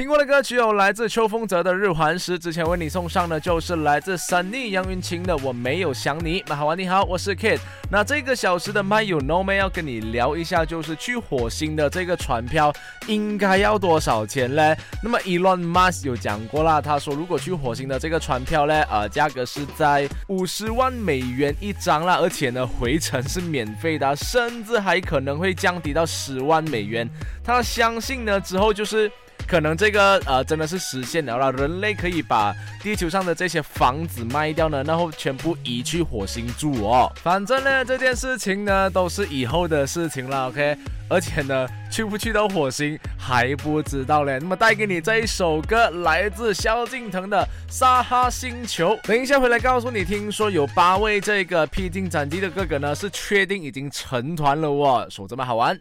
听过的歌曲有来自秋风泽的《日环食》，之前为你送上的就是来自 Sunny 杨云晴的《我没有想你》。那好玩你好，我是 Kid。那这个小时的 My You Know Me 要跟你聊一下，就是去火星的这个船票应该要多少钱呢？那么 Elon Musk 有讲过啦，他说如果去火星的这个船票呢，呃，价格是在五十万美元一张啦，而且呢回程是免费的，甚至还可能会降低到十万美元。他相信呢之后就是。可能这个呃真的是实现了了，人类可以把地球上的这些房子卖掉呢，然后全部移去火星住哦。反正呢这件事情呢都是以后的事情了，OK。而且呢去不去到火星还不知道嘞。那么带给你这一首歌，来自萧敬腾的《沙哈星球》。等一下回来告诉你，听说有八位这个披荆斩棘的哥哥呢是确定已经成团了哦，说这么好玩。